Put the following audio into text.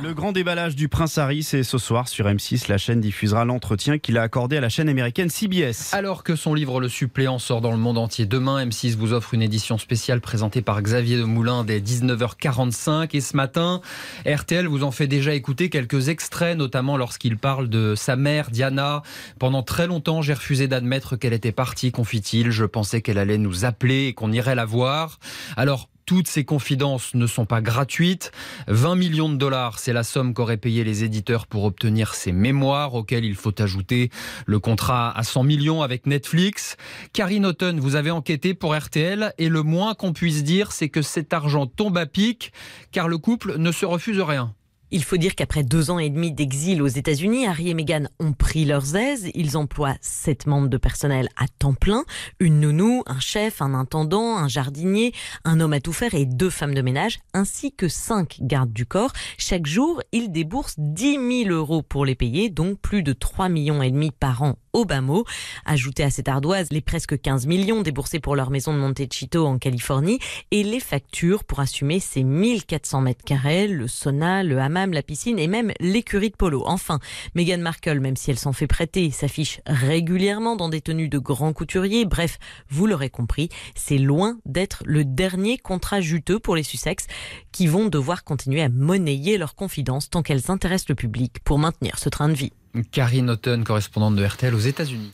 Le grand déballage du prince Harry, c'est ce soir sur M6. La chaîne diffusera l'entretien qu'il a accordé à la chaîne américaine CBS. Alors que son livre Le suppléant sort dans le monde entier demain, M6 vous offre une édition spéciale présentée par Xavier de Moulin dès 19h45. Et ce matin, RTL vous en fait déjà écouter quelques extraits, notamment lorsqu'il parle de sa mère, Diana. Pendant très longtemps, j'ai refusé d'admettre qu'elle était partie, confie-t-il. Je pensais qu'elle allait nous appeler et qu'on irait la voir. Alors, toutes ces confidences ne sont pas gratuites. 20 millions de dollars, c'est la somme qu'auraient payé les éditeurs pour obtenir ces mémoires, auxquelles il faut ajouter le contrat à 100 millions avec Netflix. Karine Houghton, vous avez enquêté pour RTL et le moins qu'on puisse dire, c'est que cet argent tombe à pic, car le couple ne se refuse rien. Il faut dire qu'après deux ans et demi d'exil aux États-Unis, Harry et Meghan ont pris leurs aises. Ils emploient sept membres de personnel à temps plein, une nounou, un chef, un intendant, un jardinier, un homme à tout faire et deux femmes de ménage, ainsi que cinq gardes du corps. Chaque jour, ils déboursent 10 000 euros pour les payer, donc plus de 3 millions et demi par an mot. Ajoutez à cette ardoise les presque 15 millions déboursés pour leur maison de Montecito en Californie et les factures pour assumer ces 1400 mètres carrés, le sauna, le hammam, la piscine et même l'écurie de polo. Enfin, Meghan Markle, même si elle s'en fait prêter, s'affiche régulièrement dans des tenues de grands couturiers. Bref, vous l'aurez compris, c'est loin d'être le dernier contrat juteux pour les Sussex qui vont devoir continuer à monnayer leurs confidences tant qu'elles intéressent le public pour maintenir ce train de vie. Karine Houghton, correspondante de RTL aux États-Unis.